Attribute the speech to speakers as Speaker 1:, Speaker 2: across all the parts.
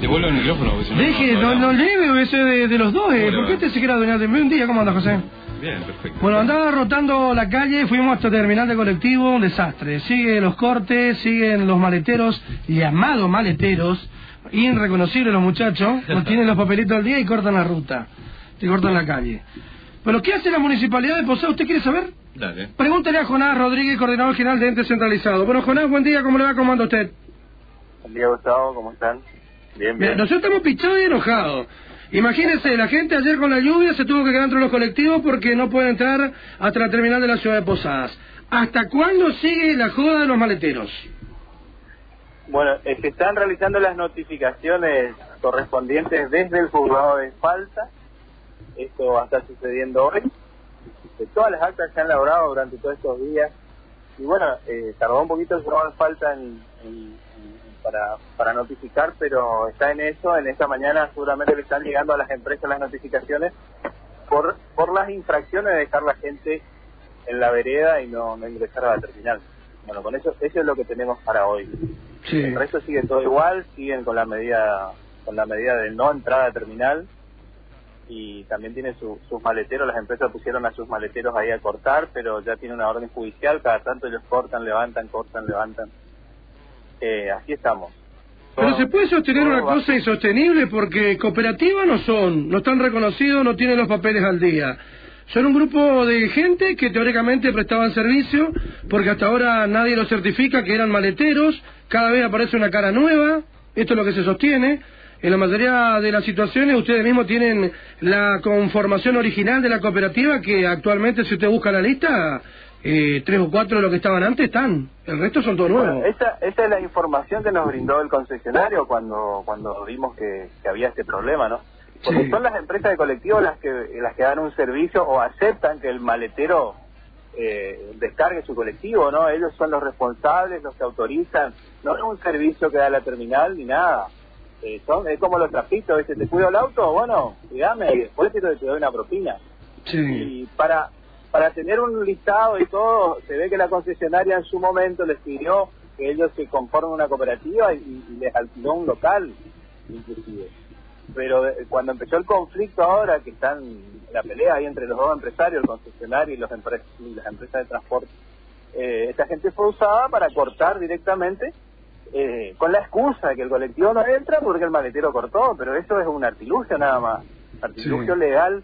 Speaker 1: Devuelvo el micrófono. porque si no,
Speaker 2: Deje, no, no lleve ese de, de los dos, eh. ¿Por qué te se quiere adueñar de mí un día? ¿Cómo anda, José?
Speaker 1: Bien, perfecto.
Speaker 2: Bueno, andaba rotando la calle, fuimos hasta terminal de colectivo, un desastre. Siguen los cortes, siguen los maleteros, llamados maleteros, irreconocibles los muchachos, no tienen los papelitos al día y cortan la ruta, y cortan la calle. Pero ¿qué hace la municipalidad de Posada? ¿Usted quiere saber?
Speaker 1: Dale.
Speaker 2: Pregúntele a Jonás Rodríguez, coordinador general de Ente Centralizado. Bueno, Jonás, buen día, ¿cómo le va? ¿Cómo anda usted?
Speaker 3: Buen día, Gustavo, ¿cómo están? Bien,
Speaker 2: nosotros estamos pichados y enojados. Imagínense, la gente ayer con la lluvia se tuvo que quedar entre los colectivos porque no puede entrar hasta la terminal de la ciudad de Posadas. ¿Hasta cuándo sigue la joda de los maleteros?
Speaker 3: Bueno, eh, se están realizando las notificaciones correspondientes desde el juzgado de falta. Esto va a estar sucediendo hoy. Eh, Todas las actas se han elaborado durante todos estos días. Y bueno, eh, tardó un poquito el juzgado de falta en- en- en- para, para notificar, pero está en eso. En esta mañana seguramente le están llegando a las empresas las notificaciones por, por las infracciones de dejar la gente en la vereda y no, no ingresar a la terminal. Bueno, con eso, eso es lo que tenemos para hoy.
Speaker 2: Sí.
Speaker 3: El resto sigue todo igual, siguen con la medida con la medida de no entrada a terminal y también tienen su- sus maleteros, las empresas pusieron a sus maleteros ahí a cortar, pero ya tiene una orden judicial, cada tanto ellos cortan, levantan, cortan, levantan. Eh, así estamos.
Speaker 2: Pero se puede sostener una cosa insostenible porque cooperativas no son, no están reconocidos, no tienen los papeles al día. Son un grupo de gente que teóricamente prestaban servicio porque hasta ahora nadie los certifica que eran maleteros, cada vez aparece una cara nueva, esto es lo que se sostiene. En la mayoría de las situaciones ustedes mismos tienen la conformación original de la cooperativa que actualmente si usted busca la lista, eh, tres o cuatro de los que estaban antes están, el resto son todos
Speaker 3: Bueno,
Speaker 2: nuevos.
Speaker 3: esa, esa es la información que nos brindó el concesionario cuando cuando vimos que, que había este problema, ¿no? Porque
Speaker 2: Sí.
Speaker 3: son las empresas de colectivo las que las que dan un servicio o aceptan que el maletero eh, descargue su colectivo, ¿no? Ellos son los responsables, los que autorizan. No es un servicio que da la terminal ni nada. Eh, son Es como los trapitos, ¿viste? ¿Te cuido el auto? Bueno, cuidame y después te doy una propina.
Speaker 2: Sí.
Speaker 3: Y para, para tener un listado y todo, se ve que la concesionaria en su momento les pidió que ellos se conformen una cooperativa y, y les alquiló un local, inclusive. Pero eh, cuando empezó el conflicto ahora, que están la pelea ahí entre los dos empresarios, el concesionario y, los y las empresas de transporte, eh, esta gente fue usada para cortar directamente eh, con la excusa de que el colectivo no entra porque el maletero cortó, pero eso es un artilugio nada más, artilugio
Speaker 2: Sí.
Speaker 3: legal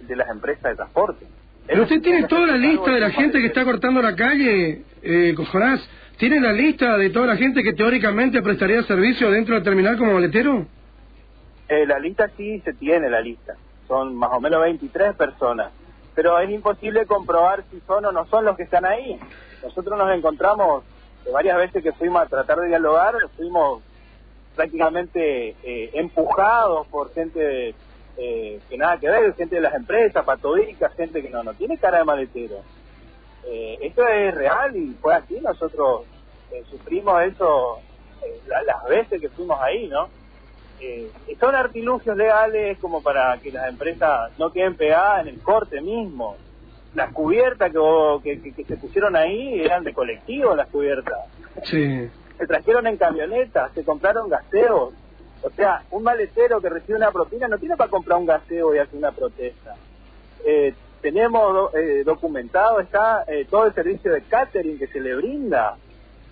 Speaker 3: de las empresas de transporte.
Speaker 2: Pero usted tiene toda la lista de la gente que está cortando la calle, eh. ¿Tiene la lista de toda la gente que teóricamente prestaría servicio dentro del terminal como maletero?
Speaker 3: Eh, la lista sí se tiene, la lista. Son más o menos 23 personas. Pero es imposible comprobar si son o no son los que están ahí. Nosotros nos encontramos eh, varias veces que fuimos a tratar de dialogar, fuimos prácticamente eh, empujados por gente eh, que nada que ver, gente de las empresas, patodicas, gente que no, no tiene cara de maletero. Eh, esto es real y fue así, nosotros eh, sufrimos eso eh, la- las veces que fuimos ahí, ¿no? Son artilugios legales como para que las empresas no queden pegadas en el corte mismo. Las cubiertas que, que, que- que se pusieron ahí eran de colectivo, las cubiertas.
Speaker 2: Sí.
Speaker 3: Se trajeron en camionetas, se compraron gaseos. O sea, un maletero que recibe una propina no tiene para comprar un gaseo y hacer una protesta. Eh, tenemos eh, documentado, está eh, todo el servicio de catering que se le brinda.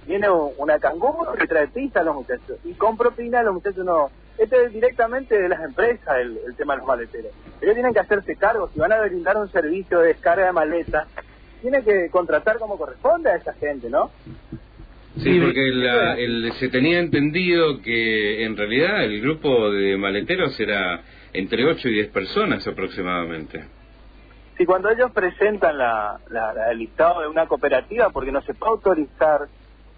Speaker 3: Viene un- una canguro que trae pizza a los muchachos. Y con propina los muchachos no... Este es directamente de las empresas el, el tema de los maleteros. Ellos tienen que hacerse cargo. Si van a brindar un servicio de descarga de maletas, tienen que contratar como corresponde a esa gente, ¿no?
Speaker 1: Sí, porque la- el- se tenía entendido que en realidad el grupo de maleteros era entre 8 y 10 personas aproximadamente.
Speaker 3: Si cuando ellos presentan la, la- la- el listado de una cooperativa, porque no se puede autorizar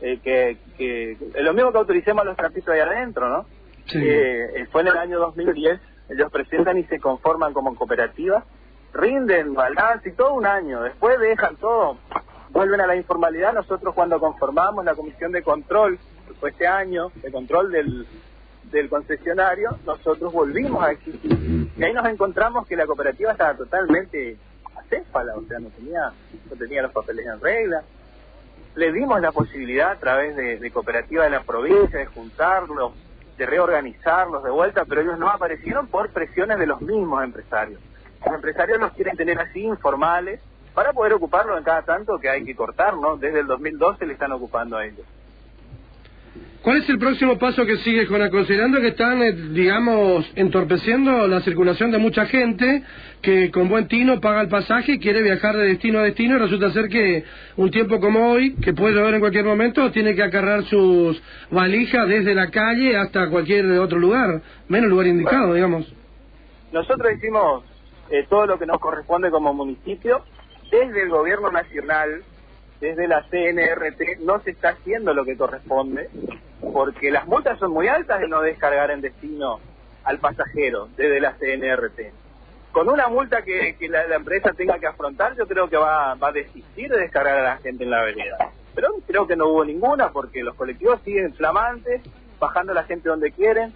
Speaker 3: eh, que, que lo mismo que autoricemos a los trapitos ahí adentro, ¿no?
Speaker 2: Sí.
Speaker 3: Eh, fue en el año 2010, ellos presentan y se conforman como cooperativa, rinden balance y todo un año, después dejan todo, vuelven a la informalidad, nosotros cuando conformamos la comisión de control, fue este año, de control del, del concesionario, nosotros volvimos a existir. Y ahí nos encontramos que la cooperativa estaba totalmente acéfala, o sea, no tenía, no tenía los papeles en regla. Le dimos la posibilidad a través de, de cooperativa de la provincia de juntarlos, de reorganizarlos de vuelta, pero ellos no aparecieron por presiones de los mismos empresarios. Los empresarios los quieren tener así informales para poder ocuparlo en cada tanto que hay que cortar, ¿no? Desde el 2012 le están ocupando a ellos.
Speaker 2: ¿Cuál es el próximo paso que sigue, Jonás? Considerando que están, eh, digamos, entorpeciendo la circulación de mucha gente que con buen tino paga el pasaje y quiere viajar de destino a destino y resulta ser que un tiempo como hoy, que puede llover en cualquier momento, tiene que acarrar sus valijas desde la calle hasta cualquier otro lugar, menos lugar indicado, digamos.
Speaker 3: Nosotros hicimos eh, todo lo que nos corresponde como municipio desde el gobierno nacional desde la CNRT no se está haciendo lo que corresponde, porque las multas son muy altas de no descargar en destino al pasajero desde la CNRT. Con una multa que, la, empresa tenga que afrontar, yo creo que va, a desistir de descargar a la gente en la vereda. Pero creo que no hubo ninguna, porque los colectivos siguen flamantes, bajando a la gente donde quieren.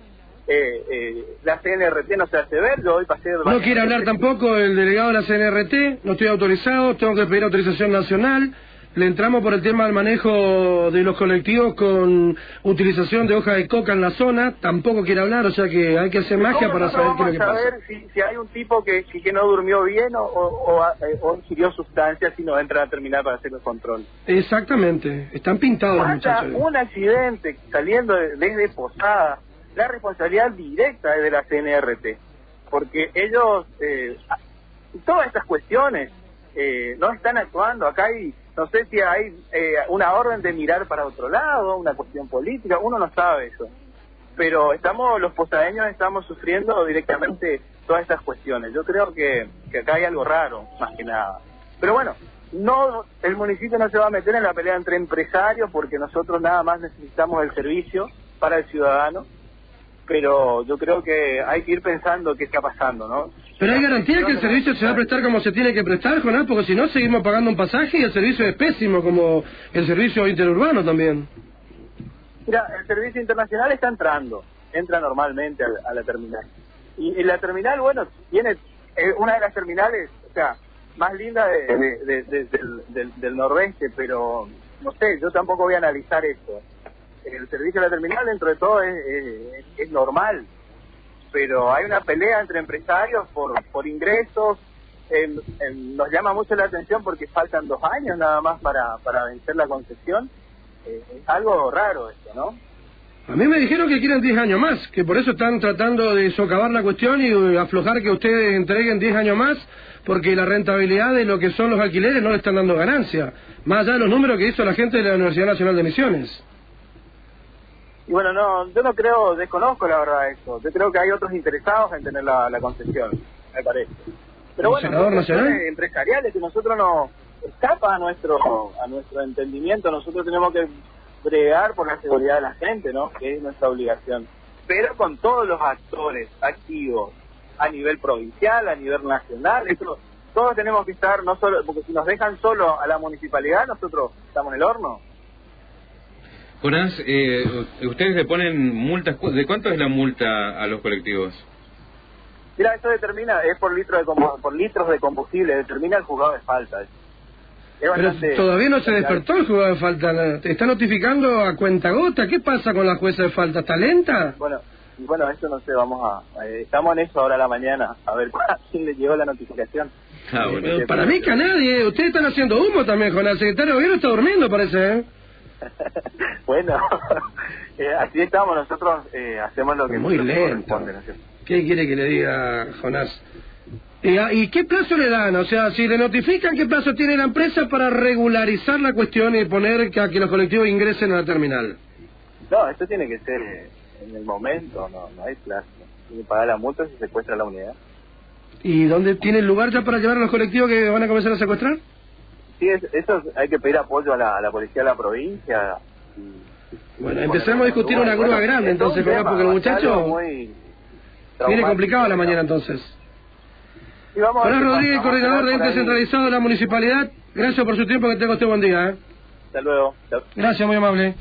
Speaker 3: Eh, eh, la CNRT no se hace ver, yo hoy pasé...
Speaker 2: No quiere hablar tampoco el delegado de la CNRT, no estoy autorizado, tengo que pedir autorización nacional le entramos por el tema del manejo de los colectivos con utilización de hoja de coca en la zona, tampoco quiere hablar, o sea que hay que hacer magia para saber qué es lo que pasa.
Speaker 3: saber si, si hay un tipo que, que no durmió bien o, o, o, ingirió sustancias y no entra a terminar para hacer el control.
Speaker 2: Exactamente, están pintados los muchachos.
Speaker 3: un accidente saliendo desde Posada, la responsabilidad directa es de la CNRT, porque ellos, eh, todas estas cuestiones, eh, no están actuando. Acá hay, no sé si hay eh, una orden de mirar para otro lado, una cuestión política, uno no sabe eso. Pero estamos, los posadeños estamos sufriendo directamente todas estas cuestiones. Yo creo que, que acá hay algo raro, más que nada. Pero bueno, no, el municipio no se va a meter en la pelea entre empresarios porque nosotros nada más necesitamos el servicio para el ciudadano pero yo creo que hay que ir pensando qué está pasando, ¿no?
Speaker 2: Pero hay garantía que el servicio se va a prestar como se tiene que prestar, Jonás, porque si no seguimos pagando un pasaje y el servicio es pésimo, como el servicio interurbano también.
Speaker 3: Mira, el servicio internacional está entrando, entra normalmente a, la terminal. Y, la terminal, bueno, tiene eh, una de las terminales, o sea, más linda de, del, del noroeste, pero no sé, yo tampoco voy a analizar esto el servicio de la terminal dentro de todo es, normal, pero hay una pelea entre empresarios por, por ingresos, nos llama mucho la atención porque faltan dos años nada más para, para vencer la concesión, eh, es algo raro esto, ¿no?
Speaker 2: A mí me dijeron que quieren 10 años más, que por eso están tratando de socavar la cuestión y aflojar que ustedes entreguen 10 años más, porque la rentabilidad de lo que son los alquileres no le están dando ganancia, más allá de los números que hizo la gente de la Universidad Nacional de Misiones.
Speaker 3: Y bueno, no, yo no creo, desconozco la verdad eso. Yo creo que hay otros interesados en tener la, concesión, me parece. Pero bueno,
Speaker 2: nacional?
Speaker 3: empresariales que nosotros no escapa a nuestro a nuestro entendimiento. Nosotros tenemos que bregar por la seguridad de la gente, ¿no? Que es nuestra obligación. Pero con todos los actores activos a nivel provincial, a nivel nacional, eso, todos tenemos que estar, no solo, porque si nos dejan solo a la municipalidad, nosotros estamos en el horno.
Speaker 1: Jonás, eh, ustedes le ponen multas, ¿de cuánto es la multa a los colectivos?
Speaker 3: Mira, esto determina, es por, litro de por litros de combustible, determina el juzgado de falta.
Speaker 2: Pero todavía no se despertó el juzgado de falta, ¿te está notificando a cuenta gota? ¿Qué pasa con la jueza de falta? ¿Está lenta?
Speaker 3: Bueno, bueno, eso no sé, vamos a... Eh, estamos en eso ahora a la mañana, a ver quién le llegó la notificación.
Speaker 2: Ah, bueno. para mí que a nadie, ustedes están haciendo humo también, Jonás, el secretario de gobierno está durmiendo, parece, ¿eh?
Speaker 3: bueno, eh, así estamos, nosotros eh, hacemos lo que...
Speaker 2: Muy lento. ¿Qué quiere que le diga Jonás? Ah, ¿Y, qué plazo le dan? O sea, si le notifican, ¿qué plazo tiene la empresa para regularizar la cuestión y poner que, a que los colectivos ingresen a la terminal?
Speaker 3: No, esto tiene que ser eh, en el momento, no, no hay plazo. Tiene que pagar la multa si secuestra la unidad.
Speaker 2: ¿Y dónde tiene lugar ya para llevar a los colectivos que van a comenzar a secuestrar?
Speaker 3: Sí, eso hay que pedir apoyo a la, policía de la provincia.
Speaker 2: bueno, empecemos a discutir una grúa grande entonces, porque el muchacho viene complicado la mañana entonces. Hola Rodríguez, coordinador de ente centralizado de la municipalidad. Gracias por su tiempo, que tenga usted buen día.
Speaker 3: ¿eh? Hasta luego.
Speaker 2: Gracias, muy amable.